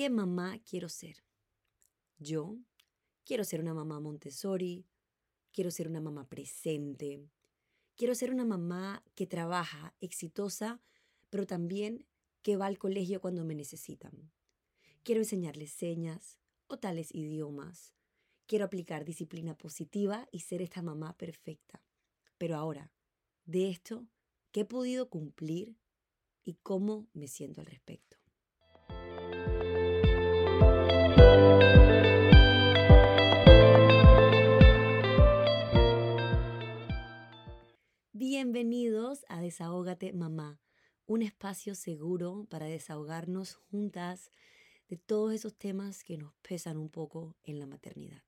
¿qué mamá quiero ser? Yo quiero ser una mamá Montessori, quiero ser una mamá presente, quiero ser una mamá que trabaja, exitosa, pero también que va al colegio cuando me necesitan. Quiero enseñarles señas o tales idiomas. Quiero aplicar disciplina positiva y ser esta mamá perfecta. Pero ahora, de esto, ¿qué he podido cumplir y cómo me siento al respecto? Bienvenidos a Desahógate Mamá, un espacio seguro para desahogarnos juntas de todos esos temas que nos pesan un poco en la maternidad.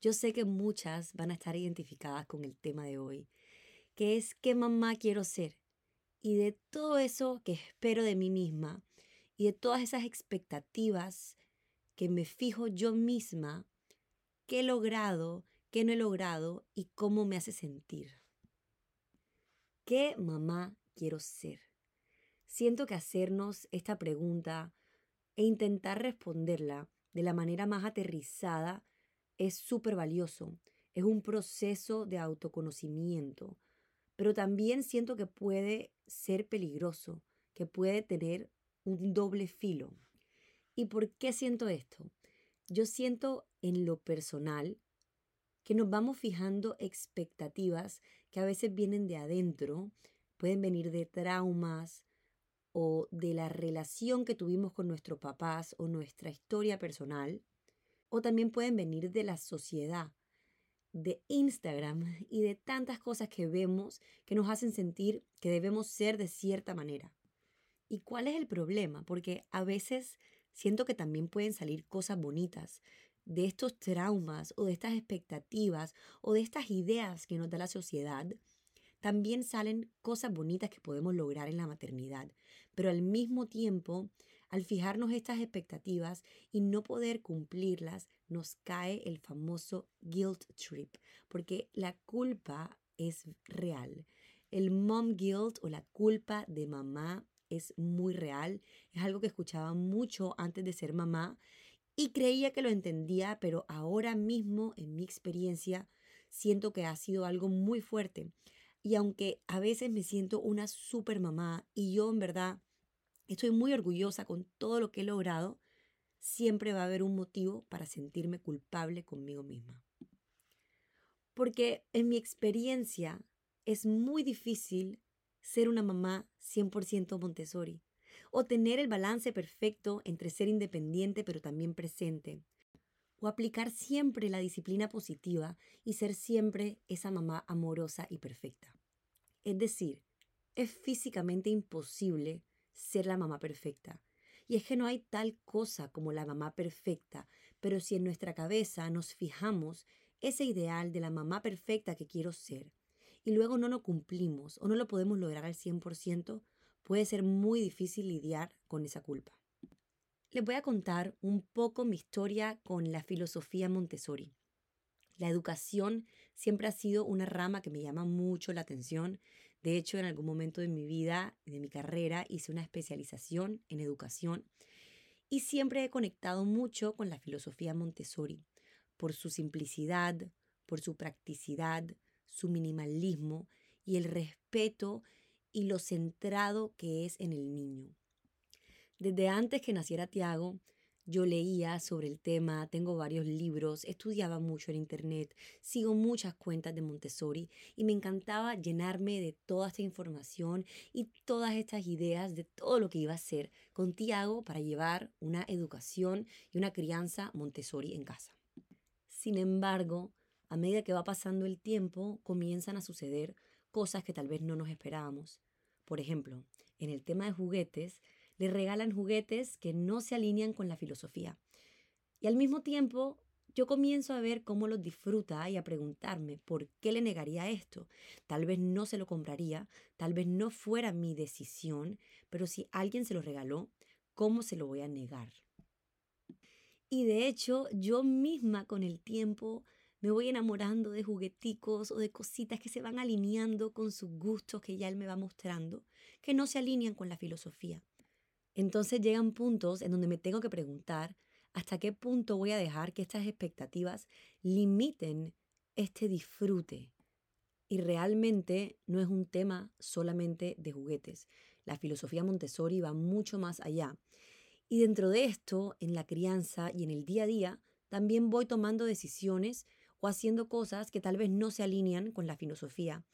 Yo sé que muchas van a estar identificadas con el tema de hoy, que es qué mamá quiero ser y de todo eso que espero de mí misma y de todas esas expectativas que me fijo yo misma, qué he logrado, qué no he logrado y cómo me hace sentir. ¿Qué mamá quiero ser? Siento que hacernos esta pregunta e intentar responderla de la manera más aterrizada es súper valioso. Es un proceso de autoconocimiento, pero también siento que puede ser peligroso, que puede tener un doble filo. ¿Y por qué siento esto? Yo siento en lo personal que nos vamos fijando expectativas que a veces vienen de adentro, pueden venir de traumas o de la relación que tuvimos con nuestros papás o nuestra historia personal, o también pueden venir de la sociedad, de Instagram y de tantas cosas que vemos que nos hacen sentir que debemos ser de cierta manera. ¿Y cuál es el problema? Porque a veces siento que también pueden salir cosas bonitas, de estos traumas o de estas expectativas o de estas ideas que nos da la sociedad, también salen cosas bonitas que podemos lograr en la maternidad. Pero al mismo tiempo, al fijarnos estas expectativas y no poder cumplirlas, nos cae el famoso guilt trip, porque la culpa es real. El mom guilt o la culpa de mamá es muy real. Es algo que escuchaba mucho antes de ser mamá y creía que lo entendía, pero ahora mismo, en mi experiencia, siento que ha sido algo muy fuerte. Y aunque a veces me siento una super mamá y yo en verdad estoy muy orgullosa con todo lo que he logrado, siempre va a haber un motivo para sentirme culpable conmigo misma. Porque en mi experiencia es muy difícil ser una mamá 100% Montessori o tener el balance perfecto entre ser independiente pero también presente, o aplicar siempre la disciplina positiva y ser siempre esa mamá amorosa y perfecta. Es decir, es físicamente imposible ser la mamá perfecta. Y es que no hay tal cosa como la mamá perfecta, pero si en nuestra cabeza nos fijamos ese ideal de la mamá perfecta que quiero ser, y luego no lo cumplimos o no lo podemos lograr al 100%, puede ser muy difícil lidiar con esa culpa. Les voy a contar un poco mi historia con la filosofía Montessori. La educación siempre ha sido una rama que me llama mucho la atención. De hecho, en algún momento de mi vida, de mi carrera, hice una especialización en educación y siempre he conectado mucho con la filosofía Montessori por su simplicidad, por su practicidad, su minimalismo y el respeto y lo centrado que es en el niño. Desde antes que naciera Tiago, yo leía sobre el tema, tengo varios libros, estudiaba mucho en internet, sigo muchas cuentas de Montessori y me encantaba llenarme de toda esta información y todas estas ideas de todo lo que iba a hacer con Tiago para llevar una educación y una crianza Montessori en casa. Sin embargo, a medida que va pasando el tiempo, comienzan a suceder cosas que tal vez no nos esperábamos. Por ejemplo, en el tema de juguetes, le regalan juguetes que no se alinean con la filosofía. Y al mismo tiempo, yo comienzo a ver cómo los disfruta y a preguntarme por qué le negaría esto. Tal vez no se lo compraría, tal vez no fuera mi decisión, pero si alguien se lo regaló, ¿cómo se lo voy a negar? Y de hecho, yo misma con el tiempo me voy enamorando de jugueticos o de cositas que se van alineando con sus gustos que ya él me va mostrando, que no se alinean con la filosofía. Entonces llegan puntos en donde me tengo que preguntar hasta qué punto voy a dejar que estas expectativas limiten este disfrute. Y realmente no es un tema solamente de juguetes. La filosofía Montessori va mucho más allá. Y dentro de esto, en la crianza y en el día a día, también voy tomando decisiones o haciendo cosas que tal vez no se alinean con la filosofía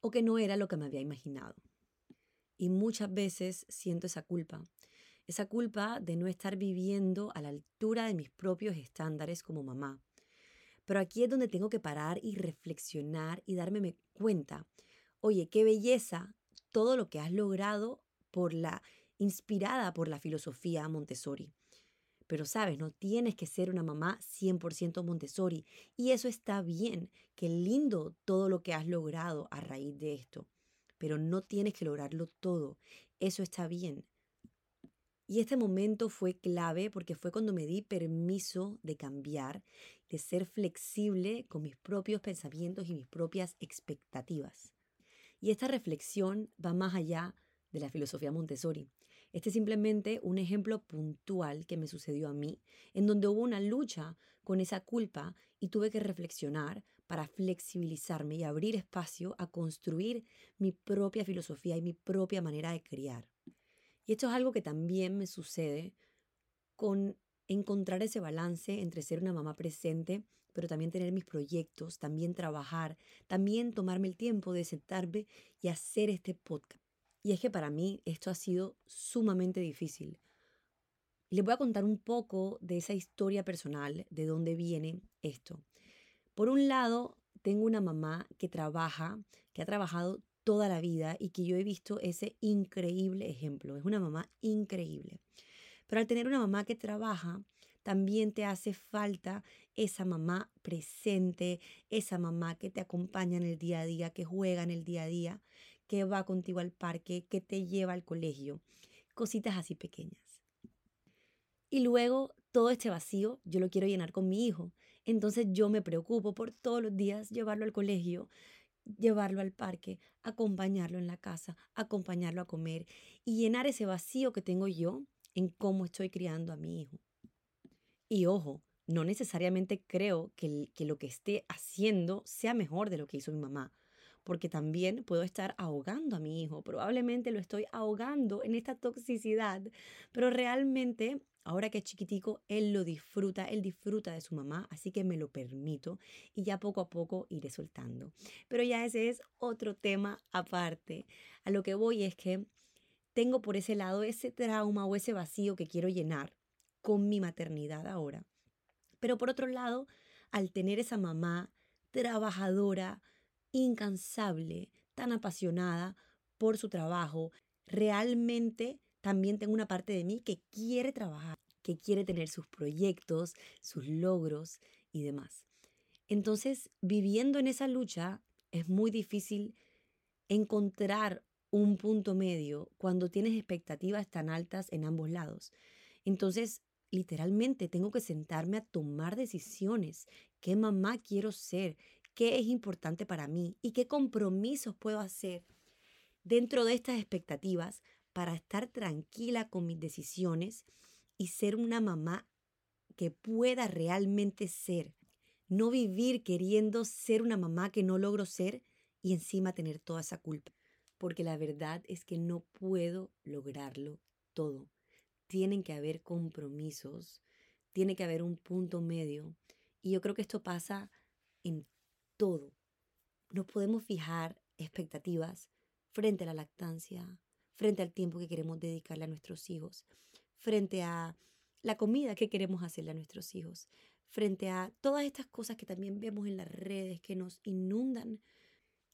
o que no era lo que me había imaginado. Y muchas veces siento esa culpa, esa culpa de no estar viviendo a la altura de mis propios estándares como mamá. Pero aquí es donde tengo que parar y reflexionar y darme cuenta, oye, qué belleza todo lo que has logrado por la inspirada por la filosofía Montessori. Pero sabes, no tienes que ser una mamá 100% Montessori. Y eso está bien. Qué lindo todo lo que has logrado a raíz de esto. Pero no tienes que lograrlo todo. Eso está bien. Y este momento fue clave porque fue cuando me di permiso de cambiar, de ser flexible con mis propios pensamientos y mis propias expectativas. Y esta reflexión va más allá de la filosofía Montessori. Este es simplemente un ejemplo puntual que me sucedió a mí, en donde hubo una lucha con esa culpa y tuve que reflexionar para flexibilizarme y abrir espacio a construir mi propia filosofía y mi propia manera de criar. Y esto es algo que también me sucede con encontrar ese balance entre ser una mamá presente, pero también tener mis proyectos, también trabajar, también tomarme el tiempo de sentarme y hacer este podcast. Y es que para mí esto ha sido sumamente difícil. Les voy a contar un poco de esa historia personal, de dónde viene esto. Por un lado, tengo una mamá que trabaja, que ha trabajado toda la vida y que yo he visto ese increíble ejemplo. Es una mamá increíble. Pero al tener una mamá que trabaja, también te hace falta esa mamá presente, esa mamá que te acompaña en el día a día, que juega en el día a día, que va contigo al parque, que te lleva al colegio, cositas así pequeñas. Y luego todo este vacío yo lo quiero llenar con mi hijo. Entonces yo me preocupo por todos los días llevarlo al colegio, llevarlo al parque, acompañarlo en la casa, acompañarlo a comer y llenar ese vacío que tengo yo en cómo estoy criando a mi hijo. Y ojo, no necesariamente creo que, que lo que esté haciendo sea mejor de lo que hizo mi mamá porque también puedo estar ahogando a mi hijo, probablemente lo estoy ahogando en esta toxicidad, pero realmente ahora que es chiquitico, él lo disfruta, él disfruta de su mamá, así que me lo permito y ya poco a poco iré soltando. Pero ya ese es otro tema aparte. A lo que voy es que tengo por ese lado ese trauma o ese vacío que quiero llenar con mi maternidad ahora. Pero por otro lado, al tener esa mamá trabajadora, incansable, tan apasionada por su trabajo, realmente también tengo una parte de mí que quiere trabajar, que quiere tener sus proyectos, sus logros y demás. Entonces, viviendo en esa lucha, es muy difícil encontrar un punto medio cuando tienes expectativas tan altas en ambos lados. Entonces, literalmente tengo que sentarme a tomar decisiones. ¿Qué mamá quiero ser? Qué es importante para mí y qué compromisos puedo hacer dentro de estas expectativas para estar tranquila con mis decisiones y ser una mamá que pueda realmente ser. No vivir queriendo ser una mamá que no logro ser y encima tener toda esa culpa. Porque la verdad es que no puedo lograrlo todo. Tienen que haber compromisos, tiene que haber un punto medio. Y yo creo que esto pasa en todo. No podemos fijar expectativas frente a la lactancia, frente al tiempo que queremos dedicarle a nuestros hijos, frente a la comida que queremos hacerle a nuestros hijos, frente a todas estas cosas que también vemos en las redes que nos inundan.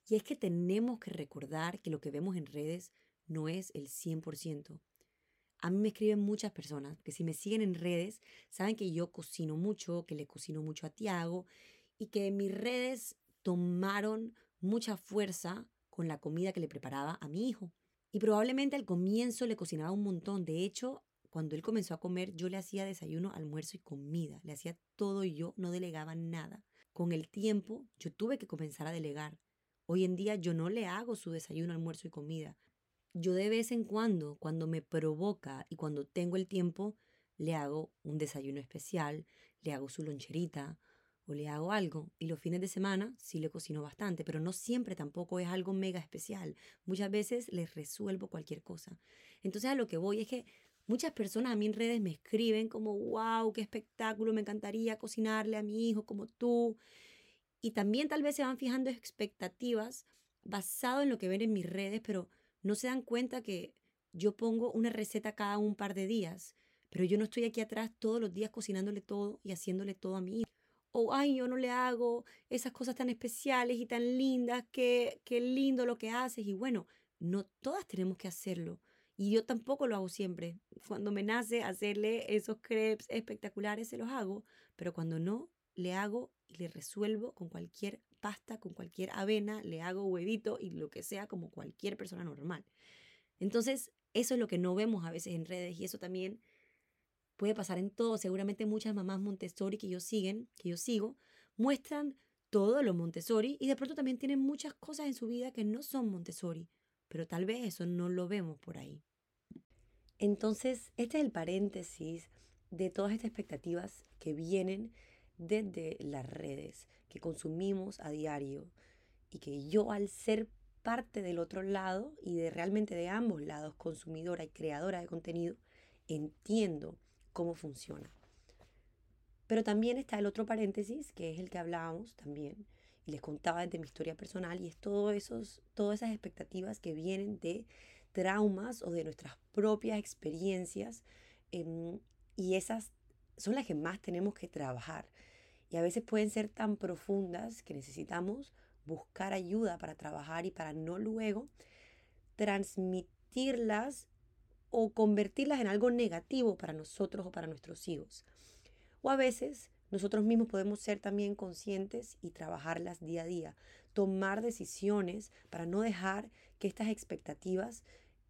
Y es que tenemos que recordar que lo que vemos en redes no es el 100%. A mí me escriben muchas personas que si me siguen en redes saben que yo cocino mucho, que le cocino mucho a Tiago y que mis redes tomaron mucha fuerza con la comida que le preparaba a mi hijo. Y probablemente al comienzo le cocinaba un montón. De hecho, cuando él comenzó a comer, yo le hacía desayuno, almuerzo y comida. Le hacía todo y yo no delegaba nada. Con el tiempo, yo tuve que comenzar a delegar. Hoy en día yo no le hago su desayuno, almuerzo y comida. yo de vez en cuando, cuando me provoca y cuando tengo el tiempo, le hago un desayuno especial, le hago su loncherita o le hago algo. Y los fines de semana sí le cocino bastante, pero no siempre tampoco es algo mega especial. Muchas veces les resuelvo cualquier cosa. Entonces a lo que voy es que muchas personas a mí en redes me escriben como, wow, qué espectáculo, me encantaría cocinarle a mi hijo como tú. Y también tal vez se van fijando expectativas basado en lo que ven en mis redes, pero no se dan cuenta que yo pongo una receta cada un par de días, pero yo no estoy aquí atrás todos los días cocinándole todo y haciéndole todo a mí. O, ay, yo no le hago esas cosas tan especiales y tan lindas, qué, qué lindo lo que haces. Y bueno, no todas tenemos que hacerlo. Y yo tampoco lo hago siempre. Cuando me nace hacerle esos crepes espectaculares, se los hago, pero cuando no, le hago y le resuelvo con cualquier pasta, con cualquier avena, le hago huevito y lo que sea como cualquier persona normal. Entonces, eso es lo que no vemos a veces en redes y eso también puede pasar en todo. Seguramente muchas mamás Montessori que yo siguen, que yo sigo, muestran todo lo Montessori y de pronto también tienen muchas cosas en su vida que no son Montessori, pero tal vez eso no lo vemos por ahí. Entonces, este es el paréntesis de todas estas expectativas que vienen desde las redes que consumimos a diario y que yo al ser parte del otro lado y de realmente de ambos lados, consumidora y creadora de contenido, entiendo cómo funciona. Pero también está el otro paréntesis, que es el que hablábamos también, y les contaba desde mi historia personal, y es todo esos, todas esas expectativas que vienen de traumas o de nuestras propias experiencias, em, y esas son las que más tenemos que trabajar. Y a veces pueden ser tan profundas que necesitamos buscar ayuda para trabajar y para no luego transmitirlas o convertirlas en algo negativo para nosotros o para nuestros hijos. O a veces nosotros mismos podemos ser también conscientes y trabajarlas día a día, tomar decisiones para no dejar que estas expectativas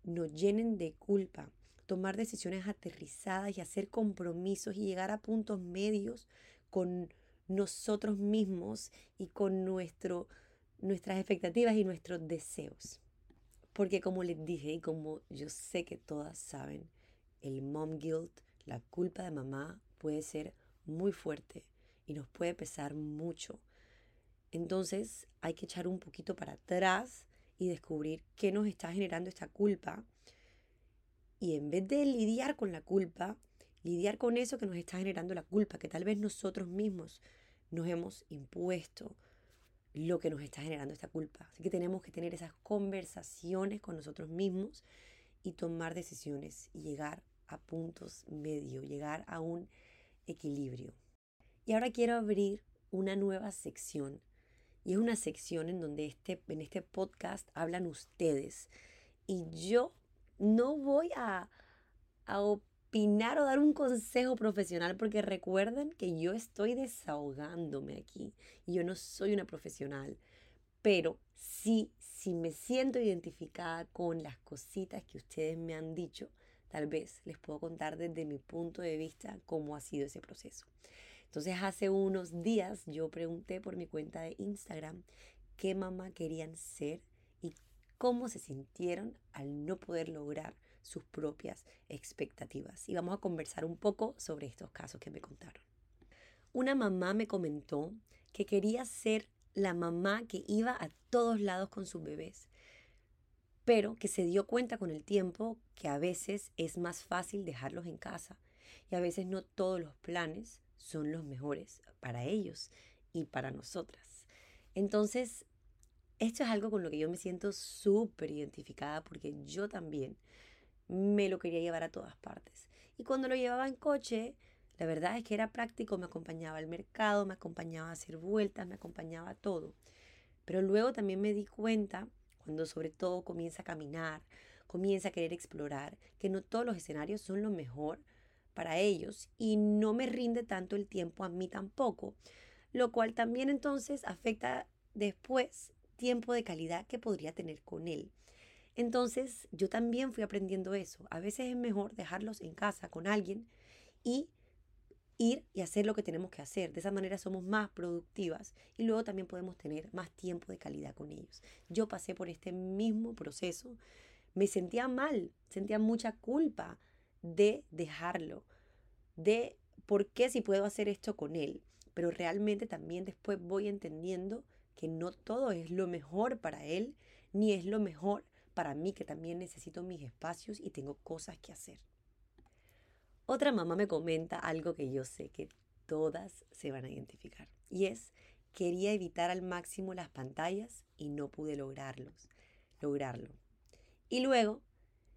nos llenen de culpa, tomar decisiones aterrizadas y hacer compromisos y llegar a puntos medios con nosotros mismos y con nuestro, nuestras expectativas y nuestros deseos. Porque como les dije y como yo sé que todas saben, el mom guilt, la culpa de mamá puede ser muy fuerte y nos puede pesar mucho. Entonces hay que echar un poquito para atrás y descubrir qué nos está generando esta culpa. Y en vez de lidiar con la culpa, lidiar con eso que nos está generando la culpa, que tal vez nosotros mismos nos hemos impuesto lo que nos está generando esta culpa. Así que tenemos que tener esas conversaciones con nosotros mismos y tomar decisiones y llegar a puntos medios, llegar a un equilibrio. Y ahora quiero abrir una nueva sección. Y es una sección en donde este, en este podcast hablan ustedes. Y yo no voy a, a opinar o dar un consejo profesional porque recuerden que yo estoy desahogándome aquí y yo no soy una profesional, pero sí, si me siento identificada con las cositas que ustedes me han dicho, tal vez les puedo contar desde mi punto de vista cómo ha sido ese proceso. Entonces hace unos días yo pregunté por mi cuenta de Instagram qué mamá querían ser y cómo se sintieron al no poder lograr sus propias expectativas. Y vamos a conversar un poco sobre estos casos que me contaron. Una mamá me comentó que quería ser la mamá que iba a todos lados con sus bebés, pero que se dio cuenta con el tiempo que a veces es más fácil dejarlos en casa y a veces no todos los planes son los mejores para ellos y para nosotras. Entonces, esto es algo con lo que yo me siento súper identificada porque yo también me lo quería llevar a todas partes. Y cuando lo llevaba en coche, la verdad es que era práctico, me acompañaba al mercado, me acompañaba a hacer vueltas, me acompañaba a todo. Pero luego también me di cuenta, cuando sobre todo comienza a caminar, comienza a querer explorar, que no todos los escenarios son lo mejor para ellos y no me rinde tanto el tiempo a mí tampoco, lo cual también entonces afecta después tiempo de calidad que podría tener con él. Entonces yo también fui aprendiendo eso. A veces es mejor dejarlos en casa con alguien y ir y hacer lo que tenemos que hacer. De esa manera somos más productivas y luego también podemos tener más tiempo de calidad con ellos. Yo pasé por este mismo proceso, me sentía mal, sentía mucha culpa de dejarlo, de por qué si puedo hacer esto con él. Pero realmente también después voy entendiendo que no todo es lo mejor para él, ni es lo mejor para mí, que también necesito mis espacios y tengo cosas que hacer. Otra mamá me comenta algo que yo sé que todas se van a identificar, y es, quería evitar al máximo las pantallas y no pude lograrlos, lograrlo. Y luego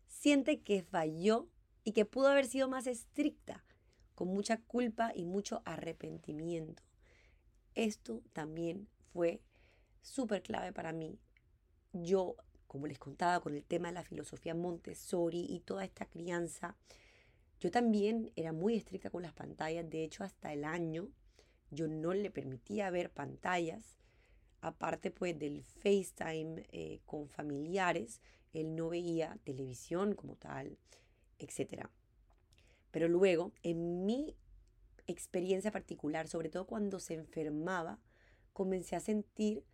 siente que falló y que pudo haber sido más estricta, con mucha culpa y mucho arrepentimiento. Esto también fue súper clave para mí. Yo, como les contaba, con el tema de la filosofía Montessori y toda esta crianza, yo también era muy estricta con las pantallas. De hecho, hasta el año yo no le permitía ver pantallas. Aparte pues del FaceTime eh, con familiares, él no veía televisión como tal, etc. Pero luego, en mi experiencia particular, sobre todo cuando se enfermaba, comencé a sentir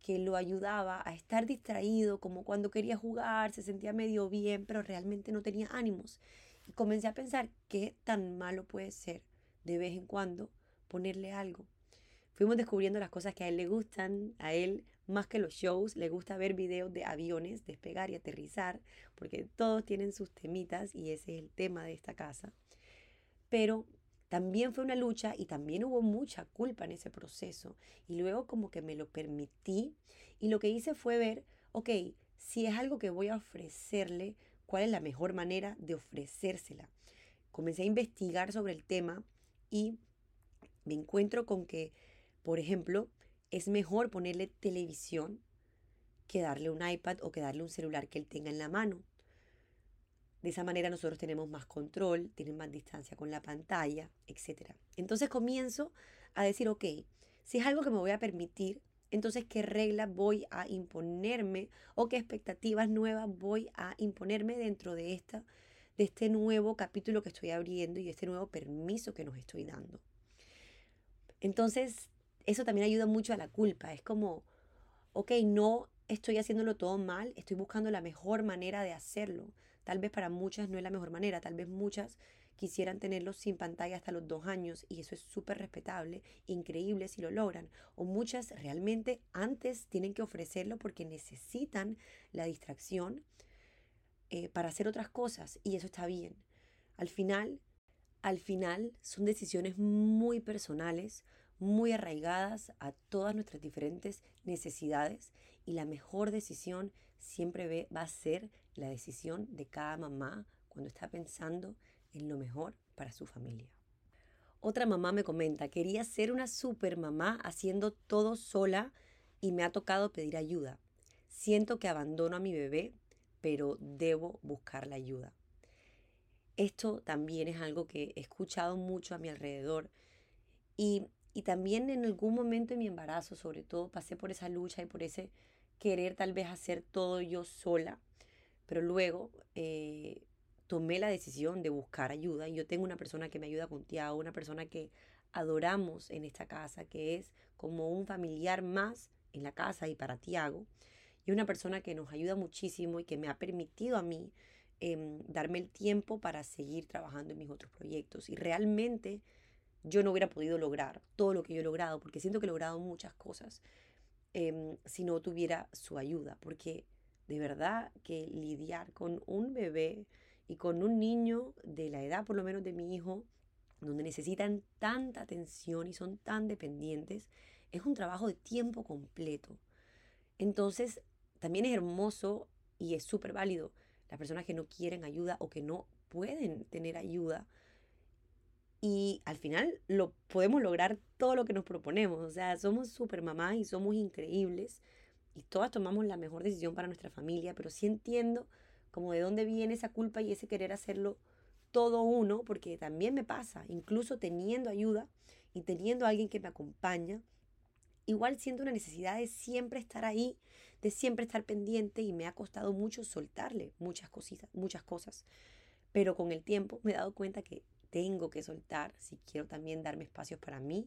que lo ayudaba a estar distraído, como cuando quería jugar, se sentía medio bien, pero realmente no tenía ánimos. Y comencé a pensar qué tan malo puede ser de vez en cuando ponerle algo. Fuimos descubriendo las cosas que a él le gustan, a él más que los shows, le gusta ver videos de aviones despegar y aterrizar, porque todos tienen sus temitas y ese es el tema de esta casa. Pero también fue una lucha y también hubo mucha culpa en ese proceso. Y luego como que me lo permití y lo que hice fue ver, ok, si es algo que voy a ofrecerle, ¿cuál es la mejor manera de ofrecérsela? Comencé a investigar sobre el tema y me encuentro con que, por ejemplo, es mejor ponerle televisión que darle un iPad o que darle un celular que él tenga en la mano. De esa manera nosotros tenemos más control, tienen más distancia con la pantalla, etc. Entonces comienzo a decir, ok, si es algo que me voy a permitir, entonces qué reglas voy a imponerme o qué expectativas nuevas voy a imponerme dentro de, esta, de este nuevo capítulo que estoy abriendo y este nuevo permiso que nos estoy dando. Entonces, eso también ayuda mucho a la culpa. Es como, ok, no estoy haciéndolo todo mal, estoy buscando la mejor manera de hacerlo. Tal vez para muchas no es la mejor manera, tal vez muchas quisieran tenerlo sin pantalla hasta los dos años y eso es súper respetable, increíble si lo logran. O muchas realmente antes tienen que ofrecerlo porque necesitan la distracción eh, para hacer otras cosas y eso está bien. Al final, al final son decisiones muy personales, muy arraigadas a todas nuestras diferentes necesidades y la mejor decisión siempre va a ser la decisión de cada mamá cuando está pensando en lo mejor para su familia. Otra mamá me comenta, quería ser una super mamá haciendo todo sola y me ha tocado pedir ayuda. Siento que abandono a mi bebé, pero debo buscar la ayuda. Esto también es algo que he escuchado mucho a mi alrededor y y también en algún momento de mi embarazo, sobre todo, pasé por esa lucha y por ese querer tal vez hacer todo yo sola. Pero luego eh, tomé la decisión de buscar ayuda. Y yo tengo una persona que me ayuda con Tiago, una persona que adoramos en esta casa, que es como un familiar más en la casa y para Tiago. Y una persona que nos ayuda muchísimo y que me ha permitido a mí em, darme el tiempo para seguir trabajando en mis otros proyectos. Y realmente yo no hubiera podido lograr todo lo que yo he logrado, porque siento que he logrado muchas cosas em, si no tuviera su ayuda, porque de verdad que lidiar con un bebé y con un niño de la edad por lo menos de mi hijo, donde necesitan tanta atención y son tan dependientes, es un trabajo de tiempo completo. Entonces, también es hermoso y es súper válido las personas que no quieren ayuda o que no pueden tener ayuda y al final lo podemos lograr todo lo que nos proponemos. O sea, somos super mamás y somos increíbles y todas tomamos la mejor decisión para nuestra familia, pero sí entiendo como de dónde viene esa culpa y ese querer hacerlo todo uno, porque también me pasa, incluso teniendo ayuda y teniendo a alguien que me acompaña, igual siento una necesidad de siempre estar ahí, de siempre estar pendiente y me ha costado mucho soltarle muchas cositas, muchas cosas. Pero con el tiempo me he dado cuenta que tengo que soltar si quiero también darme espacios para mí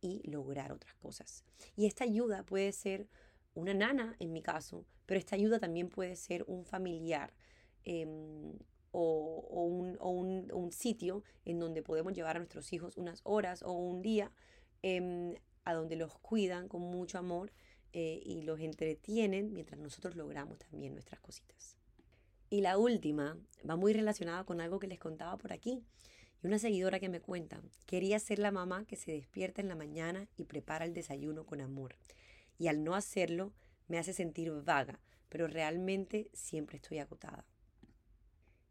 y lograr otras cosas. Y esta ayuda puede ser una nana en mi caso, pero esta ayuda también puede ser un familiar em, o, un, sitio en donde podemos llevar a nuestros hijos unas horas o un día em, a donde los cuidan con mucho amor eh, y los entretienen mientras nosotros logramos también nuestras cositas. Y la última va muy relacionada con algo que les contaba por aquí. Y una seguidora que me cuenta, quería ser la mamá que se despierta en la mañana y prepara el desayuno con amor. Y al no hacerlo, me hace sentir vaga, pero realmente siempre estoy agotada.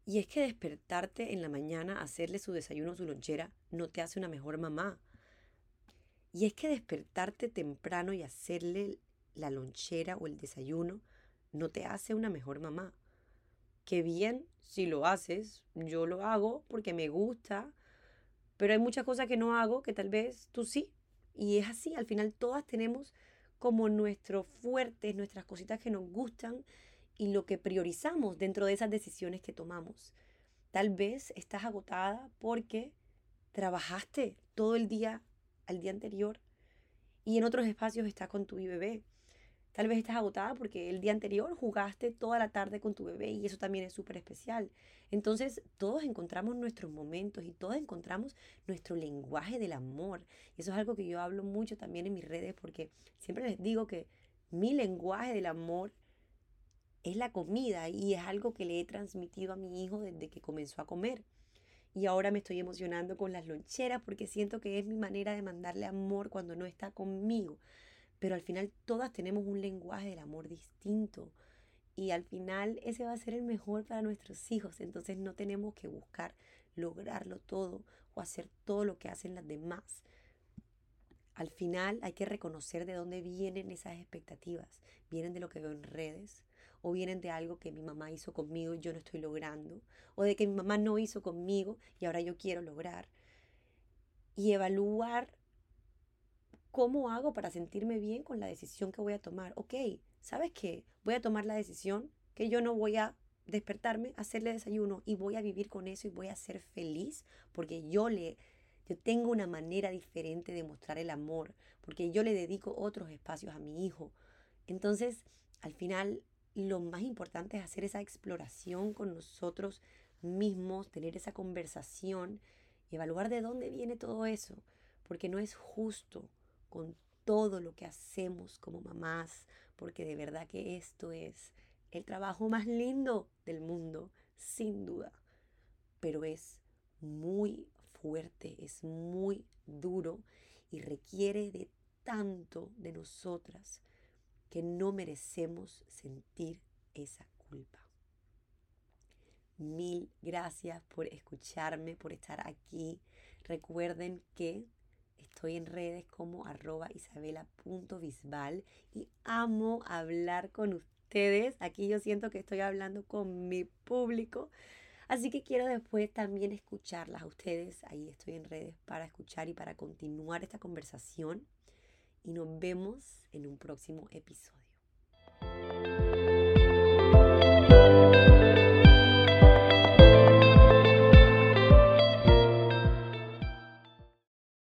Y es que despertarte en la mañana, hacerle su desayuno o su lonchera, no te hace una mejor mamá. Y es que despertarte temprano y hacerle la lonchera o el desayuno no te hace una mejor mamá que bien si lo haces, yo lo hago porque me gusta, pero hay muchas cosas que no hago que tal vez tú sí. Y es así, al final todas tenemos como nuestros fuertes, nuestras cositas que nos gustan y lo que priorizamos dentro de esas decisiones que tomamos. Tal vez estás agotada porque trabajaste todo el día al día anterior y en otros espacios estás con tu bebé. Tal vez estás agotada porque el día anterior jugaste toda la tarde con tu bebé y eso también es súper especial. Entonces todos encontramos nuestros momentos y todos encontramos nuestro lenguaje del amor. Y eso es algo que yo hablo mucho también en mis redes porque siempre les digo que mi lenguaje del amor es la comida y es algo que le he transmitido a mi hijo desde que comenzó a comer. Y ahora me estoy emocionando con las loncheras porque siento que es mi manera de mandarle amor cuando no está conmigo pero al final todas tenemos un lenguaje del amor distinto y al final ese va a ser el mejor para nuestros hijos, entonces no tenemos que buscar lograrlo todo o hacer todo lo que hacen las demás. Al final hay que reconocer de dónde vienen esas expectativas. Vienen de lo que veo en redes, o vienen de algo que mi mamá hizo conmigo y yo no estoy logrando, o de que mi mamá no hizo conmigo y ahora yo quiero lograr. Y evaluar ¿Cómo hago para sentirme bien con la decisión que voy a tomar? Ok, ¿sabes qué? Voy a tomar la decisión que yo no voy a despertarme, hacerle desayuno y voy a vivir con eso y voy a ser feliz porque yo le yo tengo una manera diferente de mostrar el amor, porque yo le dedico otros espacios a mi hijo. Entonces, al final lo más importante es hacer esa exploración con nosotros mismos, tener esa conversación y evaluar de dónde viene todo eso, porque no es justo con todo lo que hacemos como mamás, porque de verdad que esto es el trabajo más lindo del mundo, sin duda, pero es muy fuerte, es muy duro y requiere de tanto de nosotras que no merecemos sentir esa culpa. Mil gracias por escucharme, por estar aquí. Recuerden que Estoy en redes como arroba isabela.bisbal y amo hablar con ustedes. Aquí yo siento que estoy hablando con mi público. Así que quiero después también escucharlas a ustedes. Ahí estoy en redes para escuchar y para continuar esta conversación. Y nos vemos en un próximo episodio.